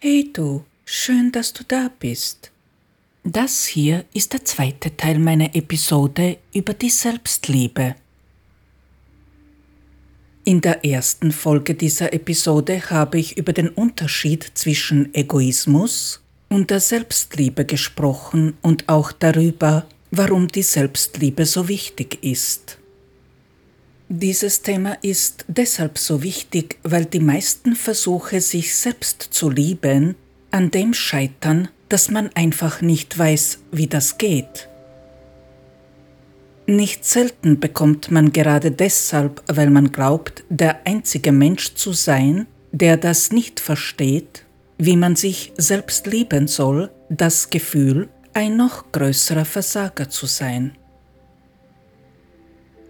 Hey du, schön, dass du da bist. Das hier ist der zweite Teil meiner Episode über die Selbstliebe. In der ersten Folge dieser Episode habe ich über den Unterschied zwischen Egoismus und der Selbstliebe gesprochen und auch darüber, warum die Selbstliebe so wichtig ist. Dieses Thema ist deshalb so wichtig, weil die meisten Versuche, sich selbst zu lieben, an dem scheitern, dass man einfach nicht weiß, wie das geht. Nicht selten bekommt man gerade deshalb, weil man glaubt, der einzige Mensch zu sein, der das nicht versteht, wie man sich selbst lieben soll, das Gefühl, ein noch größerer Versager zu sein.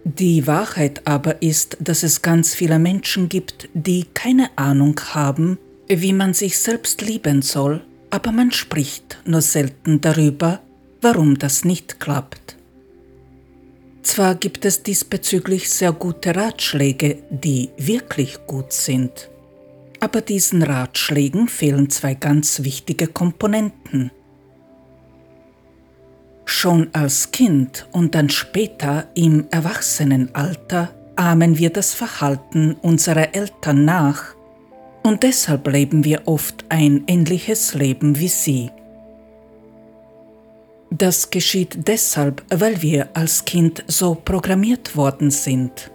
Die Wahrheit aber ist, dass es ganz viele Menschen gibt, die keine Ahnung haben, wie man sich selbst lieben soll, aber man spricht nur selten darüber, warum das nicht klappt. Zwar gibt es diesbezüglich sehr gute Ratschläge, die wirklich gut sind, aber diesen Ratschlägen fehlen zwei ganz wichtige Komponenten. Schon als Kind und dann später im Erwachsenenalter ahmen wir das Verhalten unserer Eltern nach und deshalb leben wir oft ein ähnliches Leben wie sie. Das geschieht deshalb, weil wir als Kind so programmiert worden sind.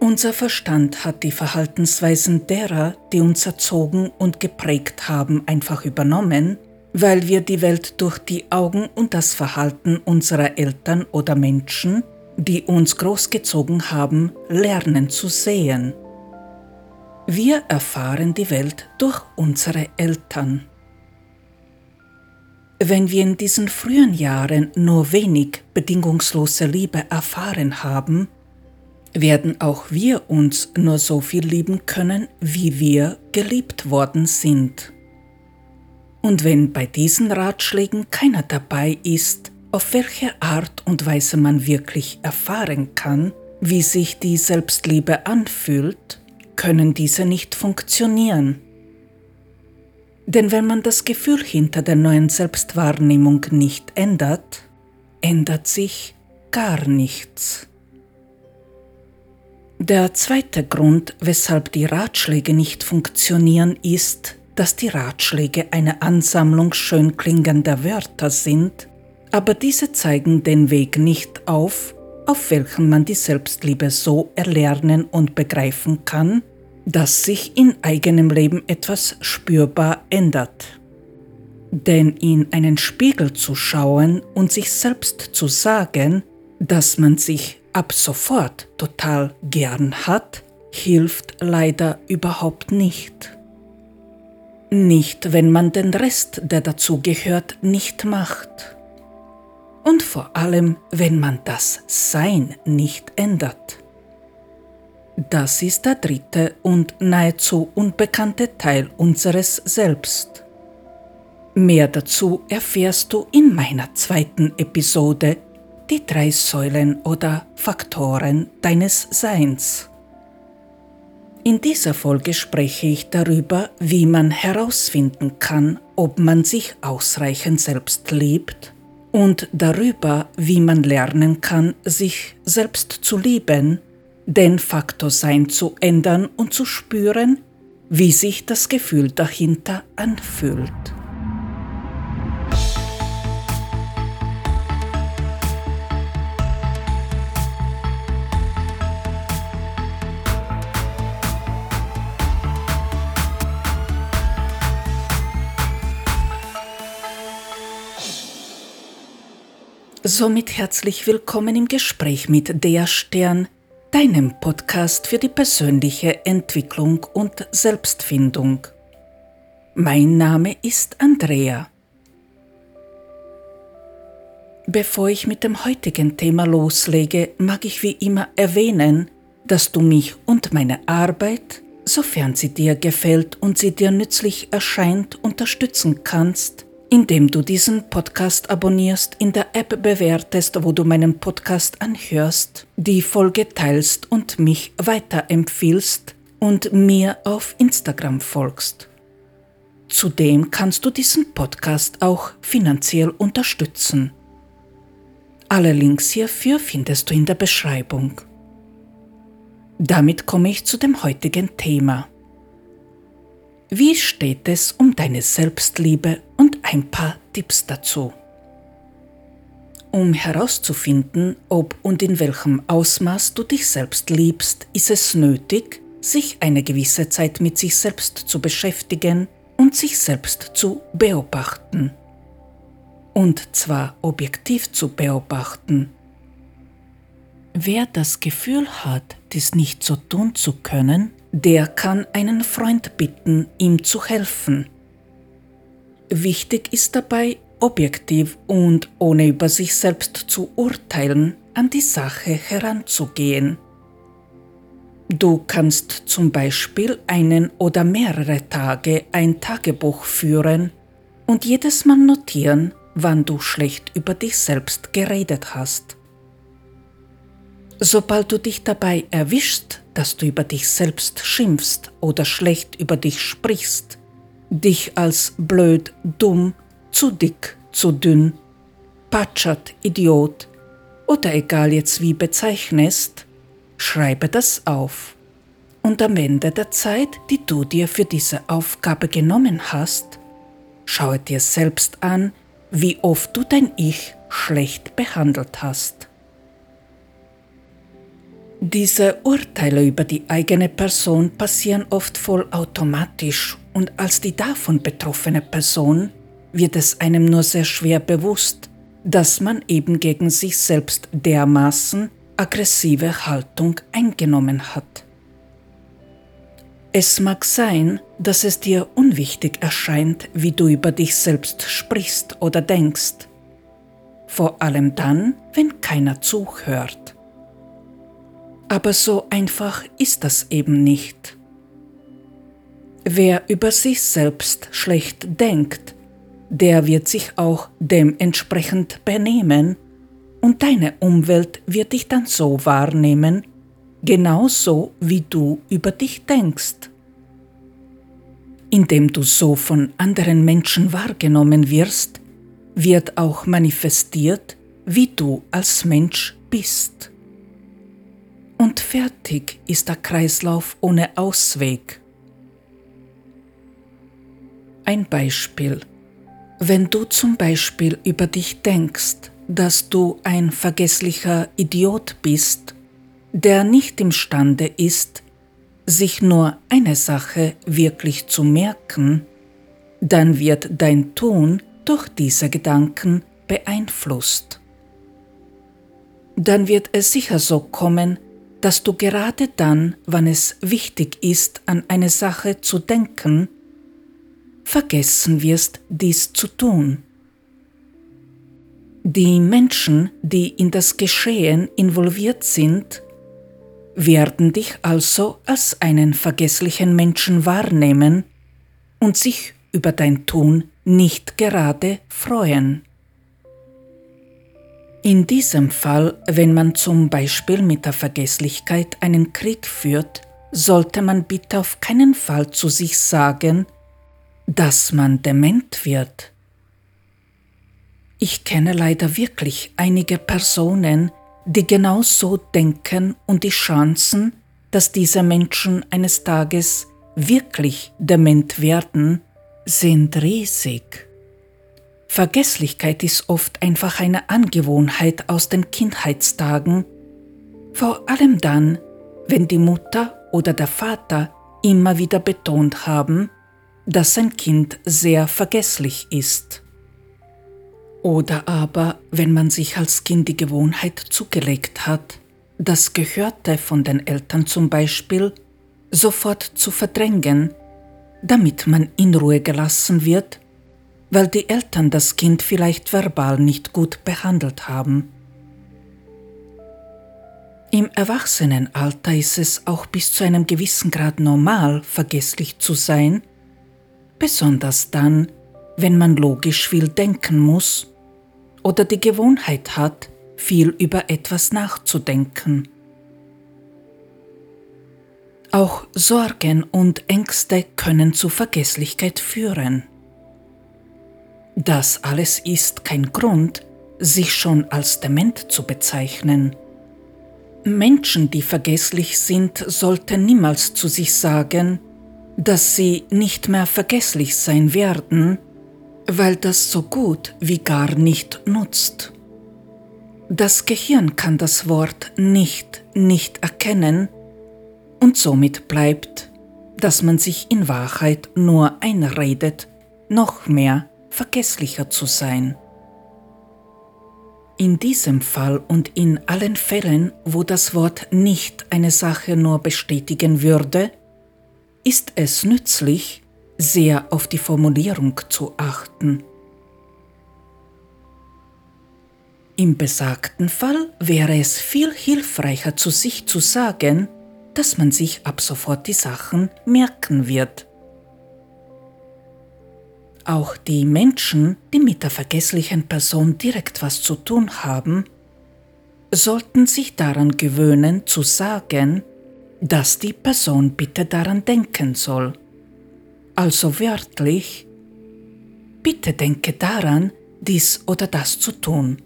Unser Verstand hat die Verhaltensweisen derer, die uns erzogen und geprägt haben, einfach übernommen weil wir die Welt durch die Augen und das Verhalten unserer Eltern oder Menschen, die uns großgezogen haben, lernen zu sehen. Wir erfahren die Welt durch unsere Eltern. Wenn wir in diesen frühen Jahren nur wenig bedingungslose Liebe erfahren haben, werden auch wir uns nur so viel lieben können, wie wir geliebt worden sind. Und wenn bei diesen Ratschlägen keiner dabei ist, auf welche Art und Weise man wirklich erfahren kann, wie sich die Selbstliebe anfühlt, können diese nicht funktionieren. Denn wenn man das Gefühl hinter der neuen Selbstwahrnehmung nicht ändert, ändert sich gar nichts. Der zweite Grund, weshalb die Ratschläge nicht funktionieren, ist, dass die Ratschläge eine Ansammlung schön klingender Wörter sind, aber diese zeigen den Weg nicht auf, auf welchem man die Selbstliebe so erlernen und begreifen kann, dass sich in eigenem Leben etwas spürbar ändert. Denn in einen Spiegel zu schauen und sich selbst zu sagen, dass man sich ab sofort total gern hat, hilft leider überhaupt nicht. Nicht, wenn man den Rest, der dazu gehört, nicht macht. Und vor allem, wenn man das Sein nicht ändert. Das ist der dritte und nahezu unbekannte Teil unseres Selbst. Mehr dazu erfährst du in meiner zweiten Episode, die drei Säulen oder Faktoren deines Seins. In dieser Folge spreche ich darüber, wie man herausfinden kann, ob man sich ausreichend selbst liebt und darüber, wie man lernen kann, sich selbst zu lieben, den Faktor Sein zu ändern und zu spüren, wie sich das Gefühl dahinter anfühlt. Somit herzlich willkommen im Gespräch mit Der Stern, deinem Podcast für die persönliche Entwicklung und Selbstfindung. Mein Name ist Andrea. Bevor ich mit dem heutigen Thema loslege, mag ich wie immer erwähnen, dass du mich und meine Arbeit, sofern sie dir gefällt und sie dir nützlich erscheint, unterstützen kannst, indem du diesen Podcast abonnierst, in der App bewertest, wo du meinen Podcast anhörst, die Folge teilst und mich weiterempfiehlst, und mir auf Instagram folgst. Zudem kannst du diesen Podcast auch finanziell unterstützen. Alle Links hierfür findest du in der Beschreibung. Damit komme ich zu dem heutigen Thema. Wie steht es um deine Selbstliebe und ein paar Tipps dazu? Um herauszufinden, ob und in welchem Ausmaß du dich selbst liebst, ist es nötig, sich eine gewisse Zeit mit sich selbst zu beschäftigen und sich selbst zu beobachten. Und zwar objektiv zu beobachten. Wer das Gefühl hat, dies nicht so tun zu können, der kann einen Freund bitten, ihm zu helfen. Wichtig ist dabei, objektiv und ohne über sich selbst zu urteilen, an die Sache heranzugehen. Du kannst zum Beispiel einen oder mehrere Tage ein Tagebuch führen und jedes Mal notieren, wann du schlecht über dich selbst geredet hast. Sobald du dich dabei erwischst, dass du über dich selbst schimpfst oder schlecht über dich sprichst, dich als blöd, dumm, zu dick, zu dünn, patschert, Idiot oder egal jetzt wie bezeichnest, schreibe das auf. Und am Ende der Zeit, die du dir für diese Aufgabe genommen hast, schaue dir selbst an, wie oft du dein Ich schlecht behandelt hast. Diese Urteile über die eigene Person passieren oft voll automatisch und als die davon betroffene Person wird es einem nur sehr schwer bewusst, dass man eben gegen sich selbst dermaßen aggressive Haltung eingenommen hat. Es mag sein, dass es dir unwichtig erscheint, wie du über dich selbst sprichst oder denkst, vor allem dann, wenn keiner zuhört. Aber so einfach ist das eben nicht. Wer über sich selbst schlecht denkt, der wird sich auch dementsprechend benehmen und deine Umwelt wird dich dann so wahrnehmen, genauso wie du über dich denkst. Indem du so von anderen Menschen wahrgenommen wirst, wird auch manifestiert, wie du als Mensch bist. Und fertig ist der Kreislauf ohne Ausweg. Ein Beispiel. Wenn du zum Beispiel über dich denkst, dass du ein vergesslicher Idiot bist, der nicht imstande ist, sich nur eine Sache wirklich zu merken, dann wird dein Tun durch diese Gedanken beeinflusst. Dann wird es sicher so kommen, dass du gerade dann, wann es wichtig ist, an eine Sache zu denken, vergessen wirst, dies zu tun. Die Menschen, die in das Geschehen involviert sind, werden dich also als einen vergesslichen Menschen wahrnehmen und sich über dein Tun nicht gerade freuen. In diesem Fall, wenn man zum Beispiel mit der Vergesslichkeit einen Krieg führt, sollte man bitte auf keinen Fall zu sich sagen, dass man dement wird. Ich kenne leider wirklich einige Personen, die genau so denken und die Chancen, dass diese Menschen eines Tages wirklich dement werden, sind riesig. Vergesslichkeit ist oft einfach eine Angewohnheit aus den Kindheitstagen, vor allem dann, wenn die Mutter oder der Vater immer wieder betont haben, dass ein Kind sehr vergesslich ist. Oder aber, wenn man sich als Kind die Gewohnheit zugelegt hat, das Gehörte von den Eltern zum Beispiel sofort zu verdrängen, damit man in Ruhe gelassen wird, weil die Eltern das Kind vielleicht verbal nicht gut behandelt haben. Im Erwachsenenalter ist es auch bis zu einem gewissen Grad normal, vergesslich zu sein, besonders dann, wenn man logisch viel denken muss oder die Gewohnheit hat, viel über etwas nachzudenken. Auch Sorgen und Ängste können zu Vergesslichkeit führen. Das alles ist kein Grund, sich schon als dement zu bezeichnen. Menschen, die vergesslich sind, sollten niemals zu sich sagen, dass sie nicht mehr vergesslich sein werden, weil das so gut wie gar nicht nutzt. Das Gehirn kann das Wort nicht nicht erkennen und somit bleibt, dass man sich in Wahrheit nur einredet, noch mehr vergesslicher zu sein. In diesem Fall und in allen Fällen, wo das Wort nicht eine Sache nur bestätigen würde, ist es nützlich, sehr auf die Formulierung zu achten. Im besagten Fall wäre es viel hilfreicher zu sich zu sagen, dass man sich ab sofort die Sachen merken wird. Auch die Menschen, die mit der vergesslichen Person direkt was zu tun haben, sollten sich daran gewöhnen zu sagen, dass die Person bitte daran denken soll. Also wörtlich, bitte denke daran, dies oder das zu tun.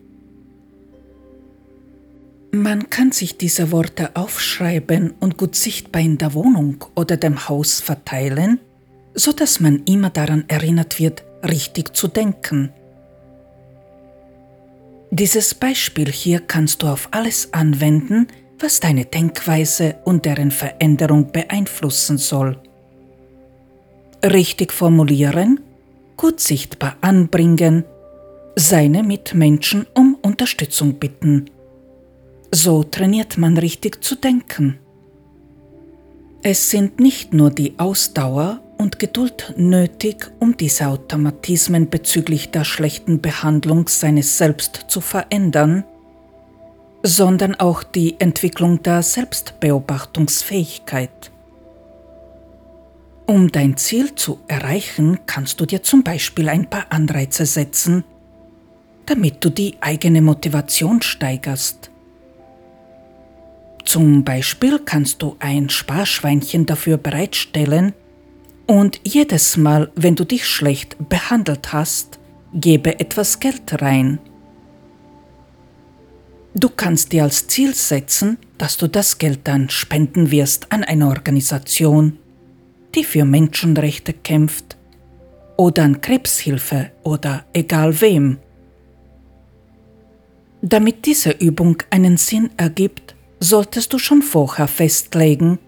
Man kann sich diese Worte aufschreiben und gut sichtbar in der Wohnung oder dem Haus verteilen, so dass man immer daran erinnert wird, richtig zu denken. Dieses Beispiel hier kannst du auf alles anwenden, was deine Denkweise und deren Veränderung beeinflussen soll. Richtig formulieren, gut sichtbar anbringen, seine Mitmenschen um Unterstützung bitten. So trainiert man richtig zu denken. Es sind nicht nur die Ausdauer und Geduld nötig, um diese Automatismen bezüglich der schlechten Behandlung seines Selbst zu verändern, sondern auch die Entwicklung der Selbstbeobachtungsfähigkeit. Um dein Ziel zu erreichen, kannst du dir zum Beispiel ein paar Anreize setzen, damit du die eigene Motivation steigerst. Zum Beispiel kannst du ein Sparschweinchen dafür bereitstellen und jedes Mal, wenn du dich schlecht behandelt hast, gebe etwas Geld rein. Du kannst dir als Ziel setzen, dass du das Geld dann spenden wirst an eine Organisation, die für Menschenrechte kämpft, oder an Krebshilfe oder egal wem. Damit diese Übung einen Sinn ergibt, solltest du schon vorher festlegen,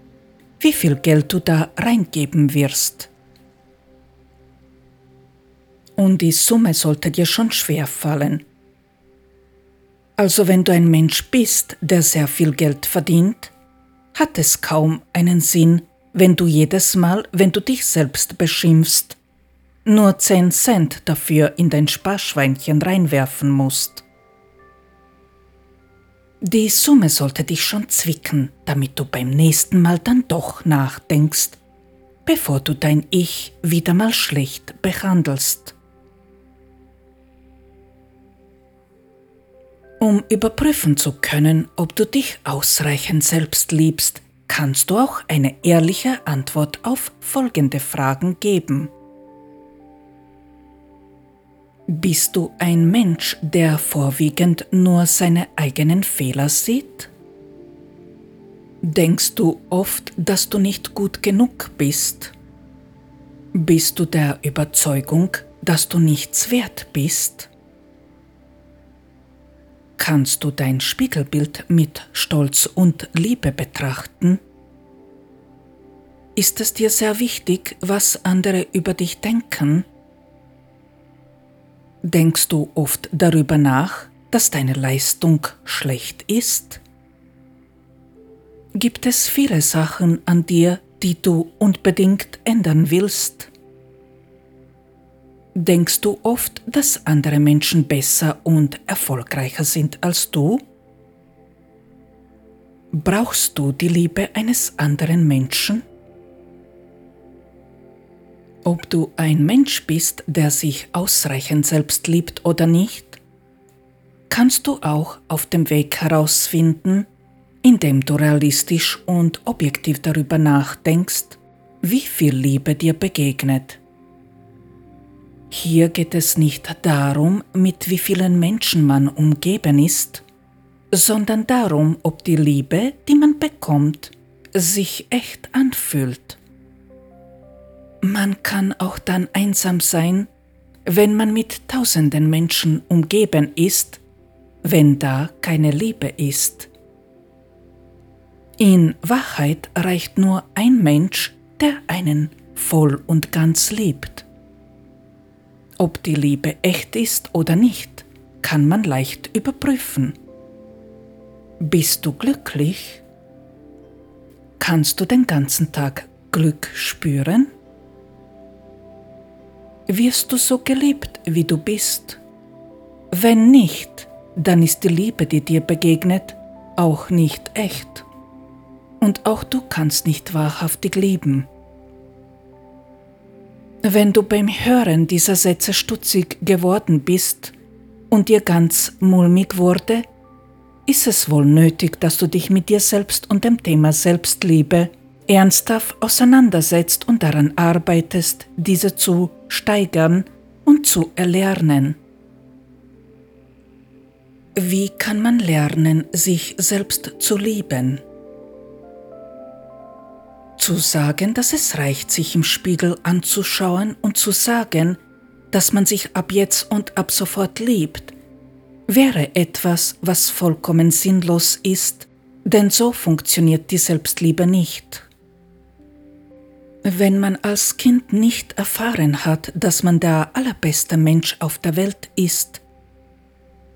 wie viel Geld du da reingeben wirst. Und die Summe sollte dir schon schwer fallen. Also wenn du ein Mensch bist, der sehr viel Geld verdient, hat es kaum einen Sinn, wenn du jedes Mal, wenn du dich selbst beschimpfst, nur 10 Cent dafür in dein Sparschweinchen reinwerfen musst. Die Summe sollte dich schon zwicken, damit du beim nächsten Mal dann doch nachdenkst, bevor du dein Ich wieder mal schlecht behandelst. Um überprüfen zu können, ob du dich ausreichend selbst liebst, kannst du auch eine ehrliche Antwort auf folgende Fragen geben. Bist du ein Mensch, der vorwiegend nur seine eigenen Fehler sieht? Denkst du oft, dass du nicht gut genug bist? Bist du der Überzeugung, dass du nichts wert bist? Kannst du dein Spiegelbild mit Stolz und Liebe betrachten? Ist es dir sehr wichtig, was andere über dich denken? Denkst du oft darüber nach, dass deine Leistung schlecht ist? Gibt es viele Sachen an dir, die du unbedingt ändern willst? Denkst du oft, dass andere Menschen besser und erfolgreicher sind als du? Brauchst du die Liebe eines anderen Menschen? Ob du ein Mensch bist, der sich ausreichend selbst liebt oder nicht, kannst du auch auf dem Weg herausfinden, indem du realistisch und objektiv darüber nachdenkst, wie viel Liebe dir begegnet. Hier geht es nicht darum, mit wie vielen Menschen man umgeben ist, sondern darum, ob die Liebe, die man bekommt, sich echt anfühlt. Man kann auch dann einsam sein, wenn man mit tausenden Menschen umgeben ist, wenn da keine Liebe ist. In Wahrheit reicht nur ein Mensch, der einen voll und ganz liebt. Ob die Liebe echt ist oder nicht, kann man leicht überprüfen. Bist du glücklich? Kannst du den ganzen Tag Glück spüren? Wirst du so geliebt, wie du bist? Wenn nicht, dann ist die Liebe, die dir begegnet, auch nicht echt. Und auch du kannst nicht wahrhaftig lieben. Wenn du beim Hören dieser Sätze stutzig geworden bist und dir ganz mulmig wurde, ist es wohl nötig, dass du dich mit dir selbst und dem Thema Selbstliebe ernsthaft auseinandersetzt und daran arbeitest, diese zu steigern und zu erlernen. Wie kann man lernen, sich selbst zu lieben? Zu sagen, dass es reicht, sich im Spiegel anzuschauen und zu sagen, dass man sich ab jetzt und ab sofort liebt, wäre etwas, was vollkommen sinnlos ist, denn so funktioniert die Selbstliebe nicht. Wenn man als Kind nicht erfahren hat, dass man der allerbeste Mensch auf der Welt ist,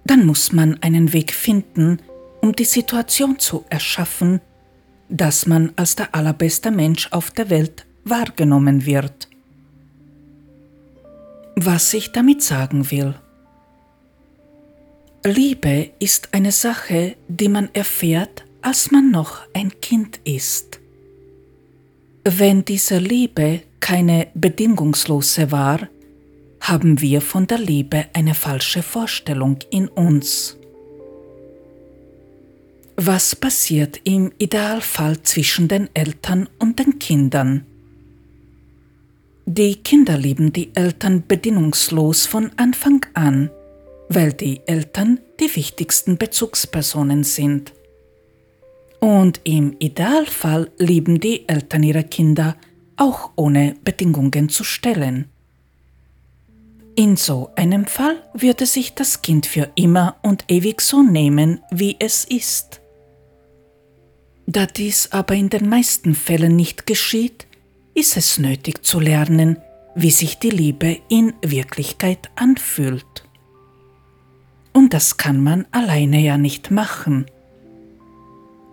dann muss man einen Weg finden, um die Situation zu erschaffen, dass man als der allerbeste Mensch auf der Welt wahrgenommen wird. Was ich damit sagen will. Liebe ist eine Sache, die man erfährt, als man noch ein Kind ist. Wenn diese Liebe keine bedingungslose war, haben wir von der Liebe eine falsche Vorstellung in uns. Was passiert im Idealfall zwischen den Eltern und den Kindern? Die Kinder lieben die Eltern bedingungslos von Anfang an, weil die Eltern die wichtigsten Bezugspersonen sind. Und im Idealfall lieben die Eltern ihre Kinder auch ohne Bedingungen zu stellen. In so einem Fall würde sich das Kind für immer und ewig so nehmen, wie es ist. Da dies aber in den meisten Fällen nicht geschieht, ist es nötig zu lernen, wie sich die Liebe in Wirklichkeit anfühlt. Und das kann man alleine ja nicht machen.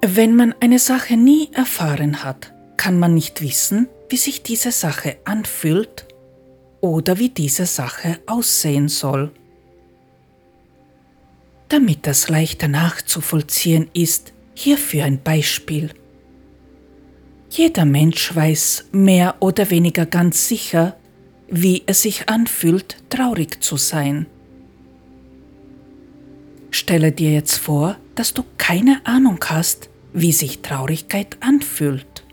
Wenn man eine Sache nie erfahren hat, kann man nicht wissen, wie sich diese Sache anfühlt oder wie diese Sache aussehen soll. Damit das leichter nachzuvollziehen ist, Hierfür ein Beispiel. Jeder Mensch weiß mehr oder weniger ganz sicher, wie es sich anfühlt, traurig zu sein. Stelle dir jetzt vor, dass du keine Ahnung hast, wie sich Traurigkeit anfühlt.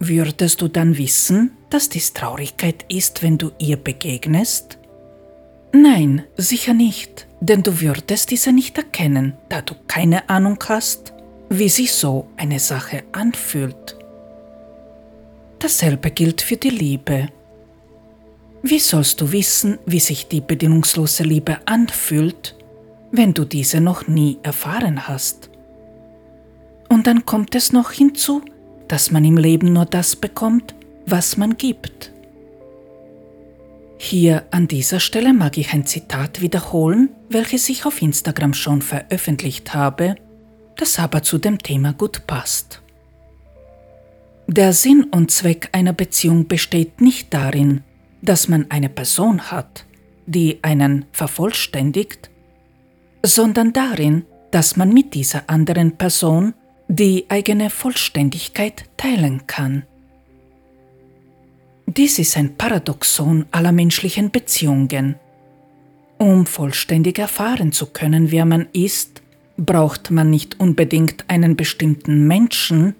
Würdest du dann wissen, dass dies Traurigkeit ist, wenn du ihr begegnest? Nein, sicher nicht, denn du würdest diese nicht erkennen, da du keine Ahnung hast, wie sich so eine Sache anfühlt. Dasselbe gilt für die Liebe. Wie sollst du wissen, wie sich die bedingungslose Liebe anfühlt, wenn du diese noch nie erfahren hast? Und dann kommt es noch hinzu, dass man im Leben nur das bekommt, was man gibt. Hier an dieser Stelle mag ich ein Zitat wiederholen, welches ich auf Instagram schon veröffentlicht habe, das aber zu dem Thema gut passt. Der Sinn und Zweck einer Beziehung besteht nicht darin, dass man eine Person hat, die einen vervollständigt, sondern darin, dass man mit dieser anderen Person die eigene Vollständigkeit teilen kann. Dies ist ein Paradoxon aller menschlichen Beziehungen. Um vollständig erfahren zu können, wer man ist, braucht man nicht unbedingt einen bestimmten Menschen,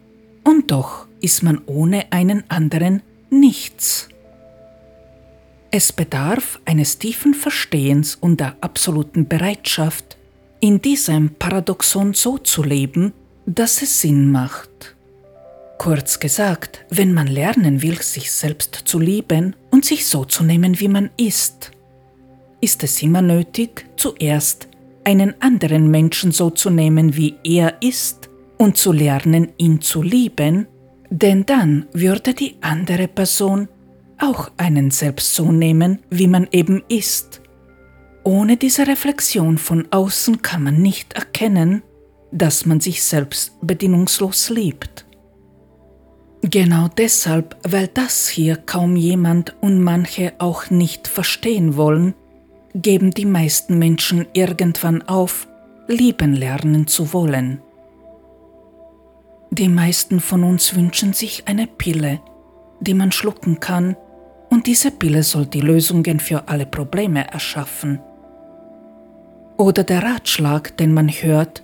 und doch ist man ohne einen anderen nichts. Es bedarf eines tiefen Verstehens und der absoluten Bereitschaft, in diesem Paradoxon so zu leben, dass es Sinn macht. Kurz gesagt, wenn man lernen will, sich selbst zu lieben und sich so zu nehmen, wie man ist, ist es immer nötig, zuerst einen anderen Menschen so zu nehmen, wie er ist, und zu lernen, ihn zu lieben, denn dann würde die andere Person auch einen selbst so nehmen, wie man eben ist. Ohne diese Reflexion von außen kann man nicht erkennen, dass man sich selbst bedingungslos liebt. Genau deshalb, weil das hier kaum jemand und manche auch nicht verstehen wollen, geben die meisten Menschen irgendwann auf, lieben lernen zu wollen. Die meisten von uns wünschen sich eine Pille, die man schlucken kann, und diese Pille soll die Lösungen für alle Probleme erschaffen. Oder der Ratschlag, den man hört,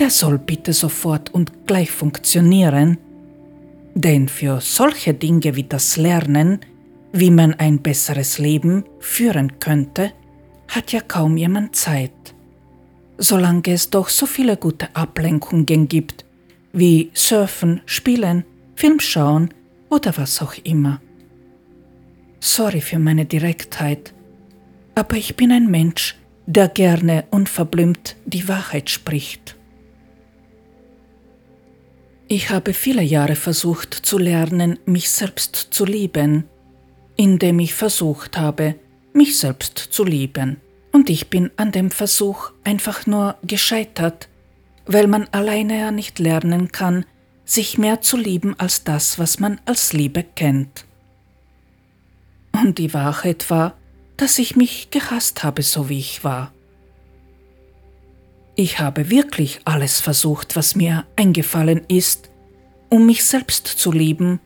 der soll bitte sofort und gleich funktionieren, denn für solche Dinge wie das Lernen, wie man ein besseres Leben führen könnte, hat ja kaum jemand Zeit. Solange es doch so viele gute Ablenkungen gibt, wie Surfen, Spielen, Film schauen oder was auch immer. Sorry für meine Direktheit, aber ich bin ein Mensch, der gerne unverblümt die Wahrheit spricht. Ich habe viele Jahre versucht zu lernen, mich selbst zu lieben, indem ich versucht habe, mich selbst zu lieben. Und ich bin an dem Versuch einfach nur gescheitert, weil man alleine ja nicht lernen kann, sich mehr zu lieben als das, was man als Liebe kennt. Und die Wahrheit war, dass ich mich gehasst habe, so wie ich war. Ich habe wirklich alles versucht, was mir eingefallen ist, um mich selbst zu lieben,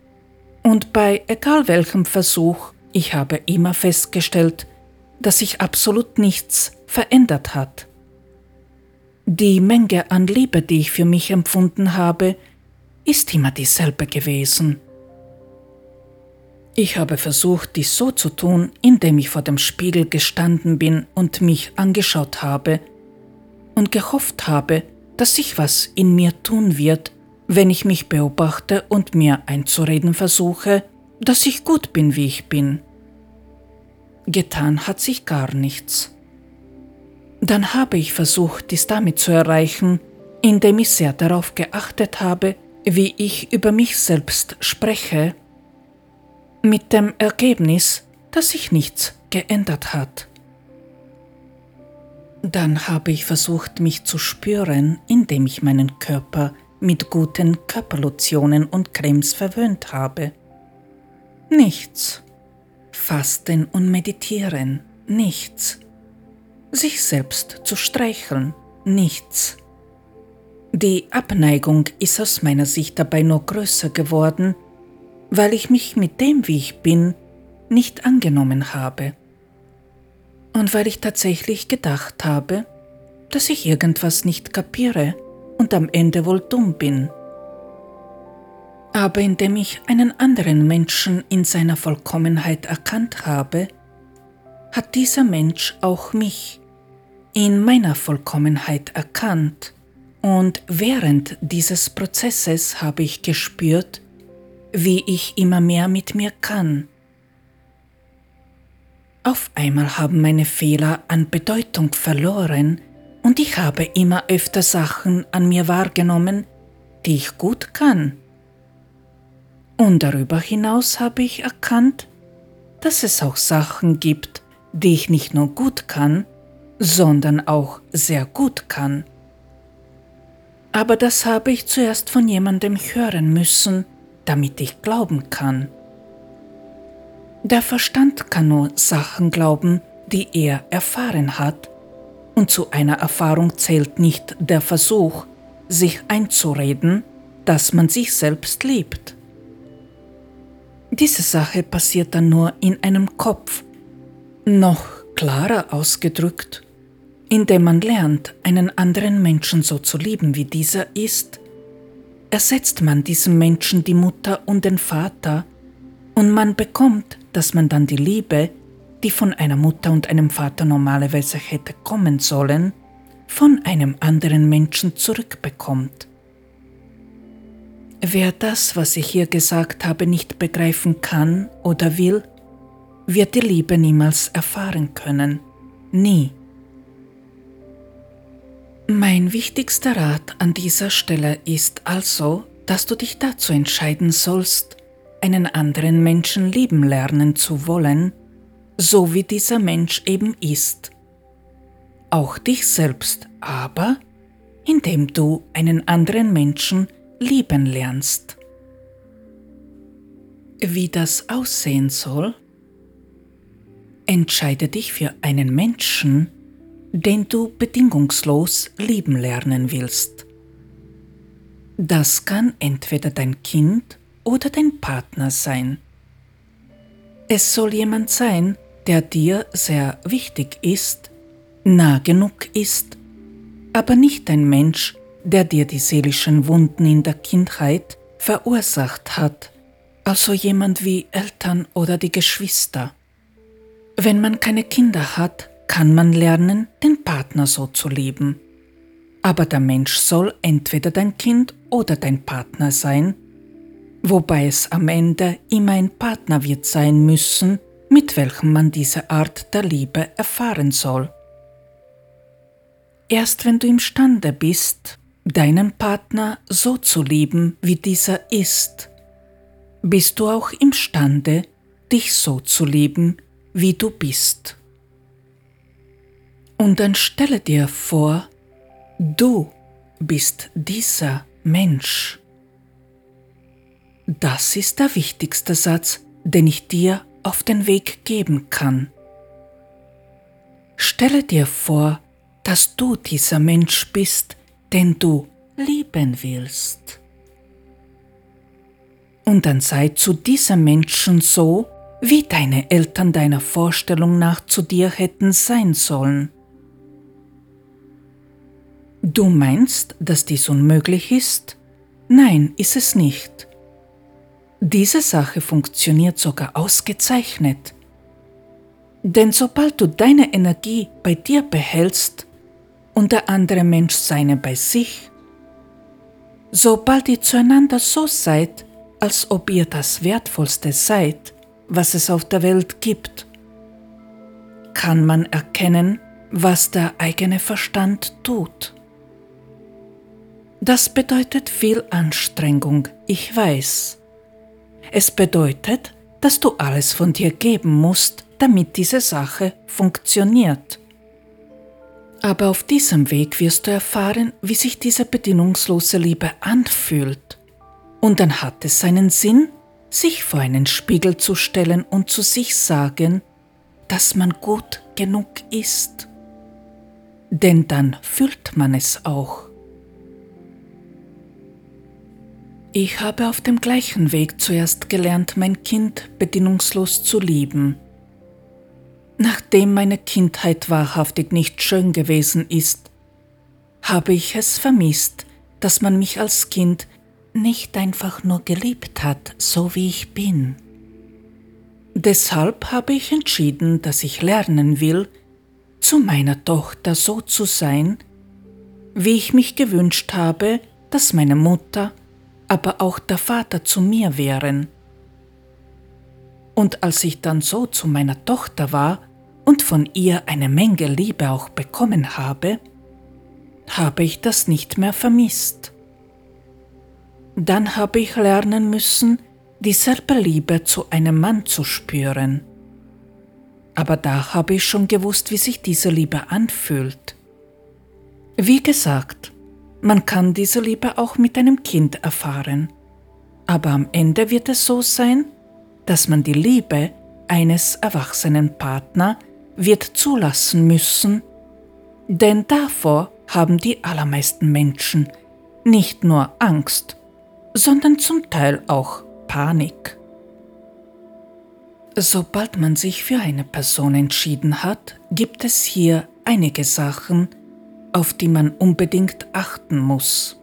und bei egal welchem Versuch, ich habe immer festgestellt, dass sich absolut nichts verändert hat. Die Menge an Liebe, die ich für mich empfunden habe, ist immer dieselbe gewesen. Ich habe versucht, dies so zu tun, indem ich vor dem Spiegel gestanden bin und mich angeschaut habe und gehofft habe, dass sich was in mir tun wird, wenn ich mich beobachte und mir einzureden versuche, dass ich gut bin, wie ich bin. Getan hat sich gar nichts. Dann habe ich versucht, dies damit zu erreichen, indem ich sehr darauf geachtet habe, wie ich über mich selbst spreche, mit dem Ergebnis, dass sich nichts geändert hat. Dann habe ich versucht, mich zu spüren, indem ich meinen Körper mit guten Körperlotionen und Cremes verwöhnt habe. Nichts. Fasten und meditieren, nichts. Sich selbst zu streicheln, nichts. Die Abneigung ist aus meiner Sicht dabei nur größer geworden, weil ich mich mit dem, wie ich bin, nicht angenommen habe. Und weil ich tatsächlich gedacht habe, dass ich irgendwas nicht kapiere und am Ende wohl dumm bin. Aber indem ich einen anderen Menschen in seiner Vollkommenheit erkannt habe, hat dieser Mensch auch mich in meiner Vollkommenheit erkannt und während dieses Prozesses habe ich gespürt, wie ich immer mehr mit mir kann. Auf einmal haben meine Fehler an Bedeutung verloren, und ich habe immer öfter Sachen an mir wahrgenommen, die ich gut kann. Und darüber hinaus habe ich erkannt, dass es auch Sachen gibt, die ich nicht nur gut kann, sondern auch sehr gut kann. Aber das habe ich zuerst von jemandem hören müssen, damit ich glauben kann. Der Verstand kann nur Sachen glauben, die er erfahren hat. Und zu einer Erfahrung zählt nicht der Versuch, sich einzureden, dass man sich selbst liebt. Diese Sache passiert dann nur in einem Kopf, noch klarer ausgedrückt, Indem man lernt, einen anderen Menschen so zu lieben, wie dieser ist, ersetzt man diesem Menschen die Mutter und den Vater und man bekommt, dass man dann die Liebe, die von einer Mutter und einem Vater normalerweise hätte kommen sollen, von einem anderen Menschen zurückbekommt. Wer das, was ich hier gesagt habe, nicht begreifen kann oder will, wird die Liebe niemals erfahren können. Nie. Mein wichtigster Rat an dieser Stelle ist also, dass du dich dazu entscheiden sollst, einen anderen Menschen lieben lernen zu wollen, so wie dieser Mensch eben ist. Auch dich selbst aber, indem du einen anderen Menschen lieben lernst. Wie das aussehen soll? Entscheide dich für einen Menschen, den du bedingungslos lieben lernen willst. Das kann entweder dein Kind oder dein Partner sein. Es soll jemand sein, der dir sehr wichtig ist, nah genug ist, aber nicht ein Mensch, der dir die seelischen Wunden in der Kindheit verursacht hat, also jemand wie Eltern oder die Geschwister. Wenn man keine Kinder hat, kann man lernen, den Partner so zu lieben. Aber der Mensch soll entweder dein Kind oder dein Partner sein, wobei es am Ende immer ein Partner wird sein müssen, mit welchem man diese Art der Liebe erfahren soll. Erst wenn du imstande bist, deinen Partner so zu lieben, wie dieser ist, bist du auch imstande, dich so zu lieben, wie du bist. Und dann stelle dir vor, du bist dieser Mensch. Das ist der wichtigste Satz, den ich dir auf den Weg geben kann. Stelle dir vor, dass du dieser Mensch bist, den du lieben willst. Und dann sei zu diesem Menschen so, wie deine Eltern deiner Vorstellung nach zu dir hätten sein sollen. Du meinst, dass dies unmöglich ist? Nein, ist es nicht. Diese Sache funktioniert sogar ausgezeichnet. Denn sobald du deine Energie bei dir behältst und der andere Mensch seine bei sich, sobald ihr zueinander so seid, als ob ihr das Wertvollste seid, was es auf der Welt gibt, kann man erkennen, was der eigene Verstand tut. Das bedeutet viel Anstrengung, ich weiß. Es bedeutet, dass du alles von dir geben musst, damit diese Sache funktioniert. Aber auf diesem Weg wirst du erfahren, wie sich diese bedingungslose Liebe anfühlt. Und dann hat es seinen Sinn, sich vor einen Spiegel zu stellen und zu sich sagen, dass man gut genug ist. Denn dann fühlt man es auch. Ich habe auf dem gleichen Weg zuerst gelernt, mein Kind bedingungslos zu lieben. Nachdem meine Kindheit wahrhaftig nicht schön gewesen ist, habe ich es vermisst, dass man mich als Kind nicht einfach nur geliebt hat, so wie ich bin. Deshalb habe ich entschieden, dass ich lernen will, zu meiner Tochter so zu sein, wie ich mich gewünscht habe, dass meine Mutter aber auch der Vater zu mir wären. Und als ich dann so zu meiner Tochter war und von ihr eine Menge Liebe auch bekommen habe, habe ich das nicht mehr vermisst. Dann habe ich lernen müssen, dieselbe Liebe zu einem Mann zu spüren. Aber da habe ich schon gewusst, wie sich diese Liebe anfühlt. Wie gesagt, man kann diese Liebe auch mit einem Kind erfahren. Aber am Ende wird es so sein, dass man die Liebe eines erwachsenen Partner wird zulassen müssen, denn davor haben die allermeisten Menschen nicht nur Angst, sondern zum Teil auch Panik. Sobald man sich für eine Person entschieden hat, gibt es hier einige Sachen, auf die man unbedingt achten muss.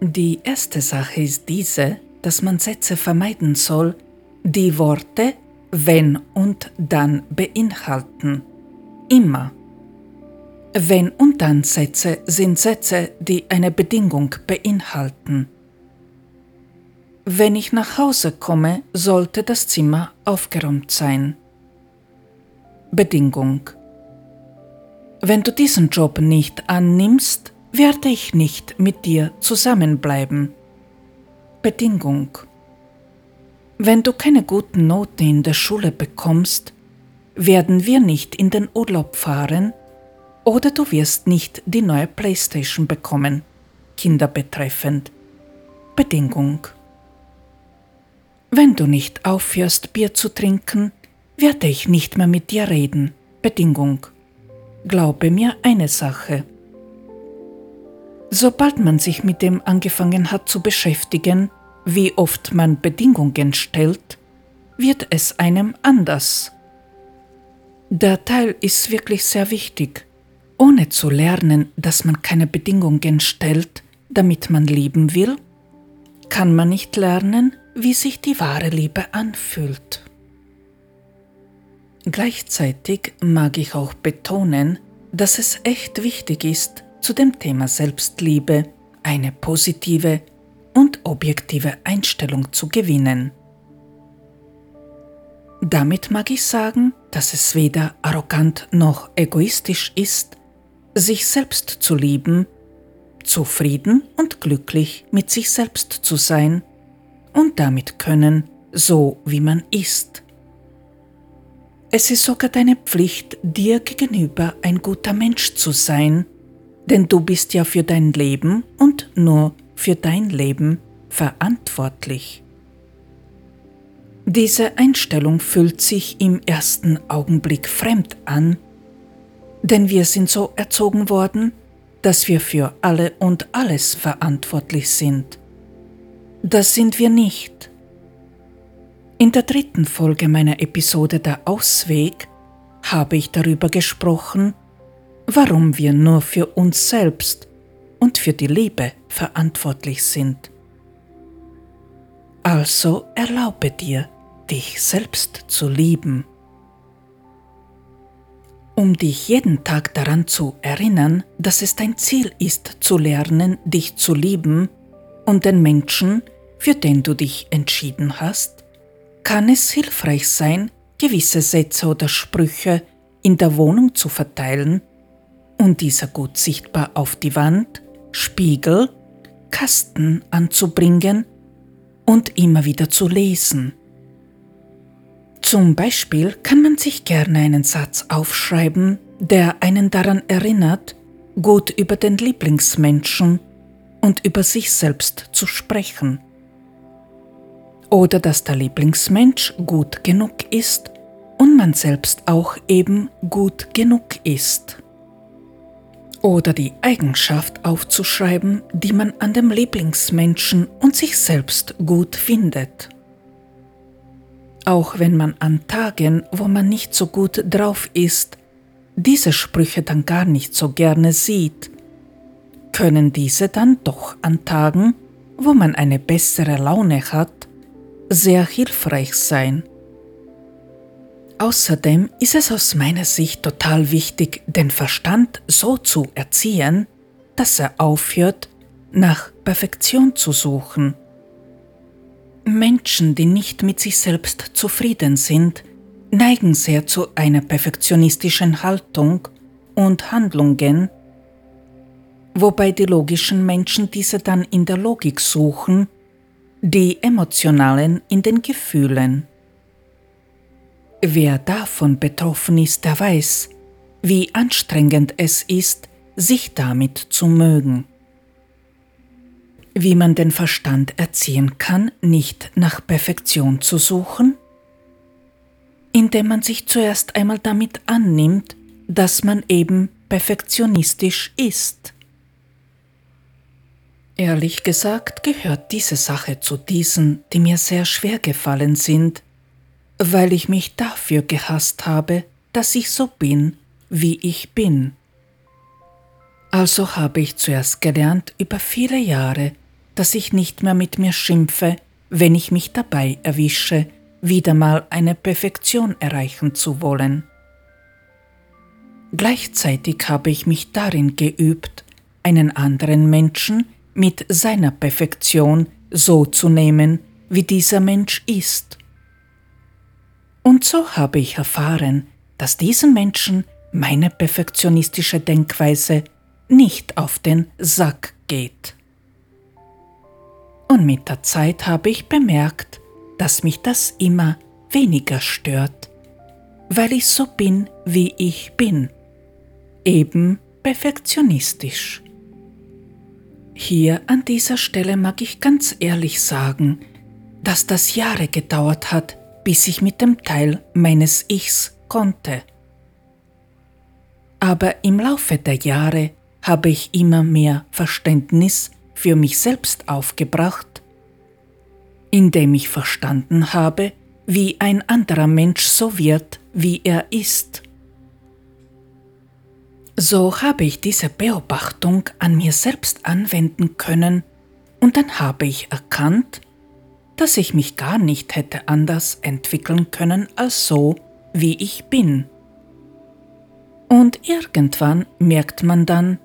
Die erste Sache ist diese, dass man Sätze vermeiden soll, die Worte wenn und dann beinhalten. Immer. Wenn und dann Sätze sind Sätze, die eine Bedingung beinhalten. Wenn ich nach Hause komme, sollte das Zimmer aufgeräumt sein. Bedingung. Wenn du diesen Job nicht annimmst, werde ich nicht mit dir zusammenbleiben. Bedingung. Wenn du keine guten Noten in der Schule bekommst, werden wir nicht in den Urlaub fahren oder du wirst nicht die neue Playstation bekommen, Kinder betreffend. Bedingung. Wenn du nicht aufhörst, Bier zu trinken, werde ich nicht mehr mit dir reden. Bedingung. Glaube mir eine Sache. Sobald man sich mit dem angefangen hat zu beschäftigen, wie oft man Bedingungen stellt, wird es einem anders. Der Teil ist wirklich sehr wichtig. Ohne zu lernen, dass man keine Bedingungen stellt, damit man lieben will, kann man nicht lernen, wie sich die wahre Liebe anfühlt. Gleichzeitig mag ich auch betonen, dass es echt wichtig ist, zu dem Thema Selbstliebe eine positive und objektive Einstellung zu gewinnen. Damit mag ich sagen, dass es weder arrogant noch egoistisch ist, sich selbst zu lieben, zufrieden und glücklich mit sich selbst zu sein und damit können, so wie man ist. Es ist sogar deine Pflicht, dir gegenüber ein guter Mensch zu sein, denn du bist ja für dein Leben und nur für dein Leben verantwortlich. Diese Einstellung fühlt sich im ersten Augenblick fremd an, denn wir sind so erzogen worden, dass wir für alle und alles verantwortlich sind. Das sind wir nicht. In der dritten Folge meiner Episode Der Ausweg habe ich darüber gesprochen, warum wir nur für uns selbst und für die Liebe verantwortlich sind. Also erlaube dir, dich selbst zu lieben. Um dich jeden Tag daran zu erinnern, dass es dein Ziel ist, zu lernen, dich zu lieben und den Menschen, für den du dich entschieden hast, kann es hilfreich sein, gewisse Sätze oder Sprüche in der Wohnung zu verteilen und diese gut sichtbar auf die Wand, Spiegel, Kasten anzubringen und immer wieder zu lesen. Zum Beispiel kann man sich gerne einen Satz aufschreiben, der einen daran erinnert, gut über den Lieblingsmenschen und über sich selbst zu sprechen oder dass der Lieblingsmensch gut genug ist und man selbst auch eben gut genug ist. Oder die Eigenschaft aufzuschreiben, die man an dem Lieblingsmenschen und sich selbst gut findet. Auch wenn man an Tagen, wo man nicht so gut drauf ist, diese Sprüche dann gar nicht so gerne sieht, können diese dann doch an Tagen, wo man eine bessere Laune hat, sehr hilfreich sein. Außerdem ist es aus meiner Sicht total wichtig, den Verstand so zu erziehen, dass er aufhört, nach Perfektion zu suchen. Menschen, die nicht mit sich selbst zufrieden sind, neigen sehr zu einer perfektionistischen Haltung und Handlungen, wobei die logischen Menschen diese dann in der Logik suchen die emotionalen in den Gefühlen. Wer davon betroffen ist, der weiß, wie anstrengend es ist, sich damit zu mögen. Wie man den Verstand erziehen kann, nicht nach Perfektion zu suchen, indem man sich zuerst einmal damit annimmt, dass man eben perfektionistisch ist. Ehrlich gesagt gehört diese Sache zu diesen, die mir sehr schwer gefallen sind, weil ich mich dafür gehasst habe, dass ich so bin wie ich bin. Also habe ich zuerst gelernt über viele Jahre, dass ich nicht mehr mit mir schimpfe, wenn ich mich dabei erwische, wieder mal eine Perfektion erreichen zu wollen. Gleichzeitig habe ich mich darin geübt, einen anderen Menschen mit seiner Perfektion so zu nehmen, wie dieser Mensch ist. Und so habe ich erfahren, dass diesen Menschen meine perfektionistische Denkweise nicht auf den Sack geht. Und mit der Zeit habe ich bemerkt, dass mich das immer weniger stört, weil ich so bin, wie ich bin, eben perfektionistisch. Hier an dieser Stelle mag ich ganz ehrlich sagen, dass das Jahre gedauert hat, bis ich mit dem Teil meines Ichs konnte. Aber im Laufe der Jahre habe ich immer mehr Verständnis für mich selbst aufgebracht, indem ich verstanden habe, wie ein anderer Mensch so wird, wie er ist. So habe ich diese Beobachtung an mir selbst anwenden können und dann habe ich erkannt, dass ich mich gar nicht hätte anders entwickeln können als so, wie ich bin. Und irgendwann merkt man dann,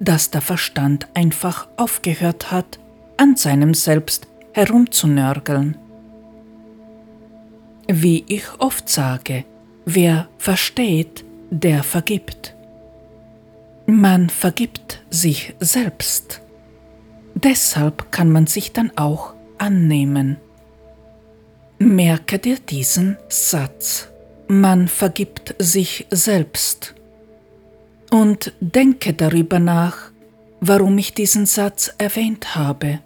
dass der Verstand einfach aufgehört hat, an seinem Selbst herumzunörgeln. Wie ich oft sage, wer versteht, der vergibt. Man vergibt sich selbst. Deshalb kann man sich dann auch annehmen. Merke dir diesen Satz. Man vergibt sich selbst. Und denke darüber nach, warum ich diesen Satz erwähnt habe.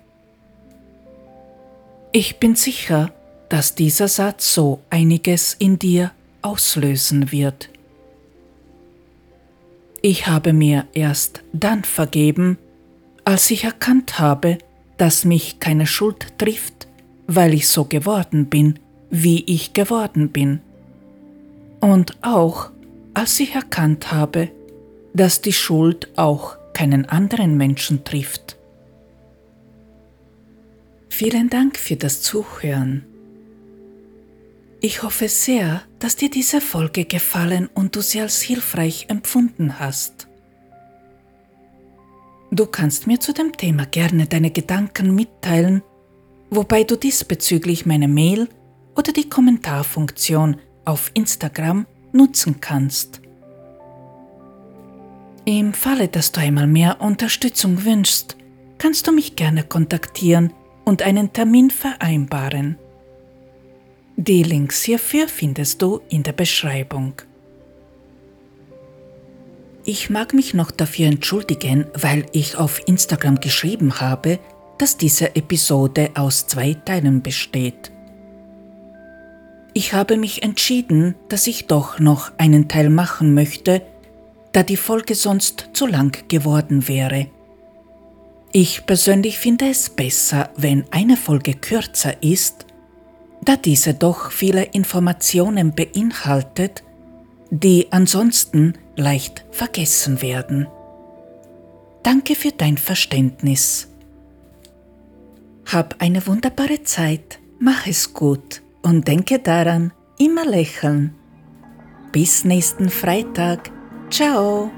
Ich bin sicher, dass dieser Satz so einiges in dir auslösen wird. Ich habe mir erst dann vergeben, als ich erkannt habe, dass mich keine Schuld trifft, weil ich so geworden bin, wie ich geworden bin. Und auch als ich erkannt habe, dass die Schuld auch keinen anderen Menschen trifft. Vielen Dank für das Zuhören. Ich hoffe sehr, dass dir diese Folge gefallen und du sie als hilfreich empfunden hast. Du kannst mir zu dem Thema gerne deine Gedanken mitteilen, wobei du diesbezüglich meine Mail oder die Kommentarfunktion auf Instagram nutzen kannst. Im Falle, dass du einmal mehr Unterstützung wünschst, kannst du mich gerne kontaktieren und einen Termin vereinbaren. Die Links hierfür findest du in der Beschreibung. Ich mag mich noch dafür entschuldigen, weil ich auf Instagram geschrieben habe, dass diese Episode aus zwei Teilen besteht. Ich habe mich entschieden, dass ich doch noch einen Teil machen möchte, da die Folge sonst zu lang geworden wäre. Ich persönlich finde es besser, wenn eine Folge kürzer ist, da diese doch viele Informationen beinhaltet, die ansonsten leicht vergessen werden. Danke für dein Verständnis. Hab eine wunderbare Zeit, mach es gut und denke daran, immer lächeln. Bis nächsten Freitag. Ciao.